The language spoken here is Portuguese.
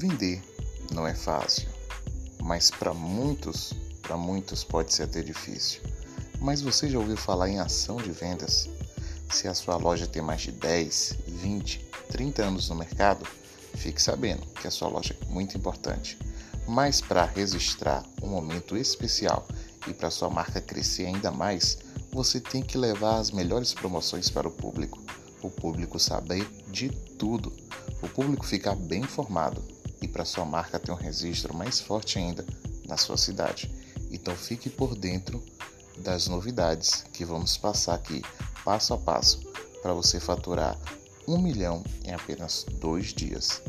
Vender não é fácil, mas para muitos, para muitos pode ser até difícil. Mas você já ouviu falar em ação de vendas? Se a sua loja tem mais de 10, 20, 30 anos no mercado, fique sabendo que a sua loja é muito importante. Mas para registrar um momento especial e para sua marca crescer ainda mais, você tem que levar as melhores promoções para o público. O público saber de tudo. O público ficar bem informado para sua marca ter um registro mais forte ainda na sua cidade. Então fique por dentro das novidades que vamos passar aqui passo a passo para você faturar um milhão em apenas dois dias.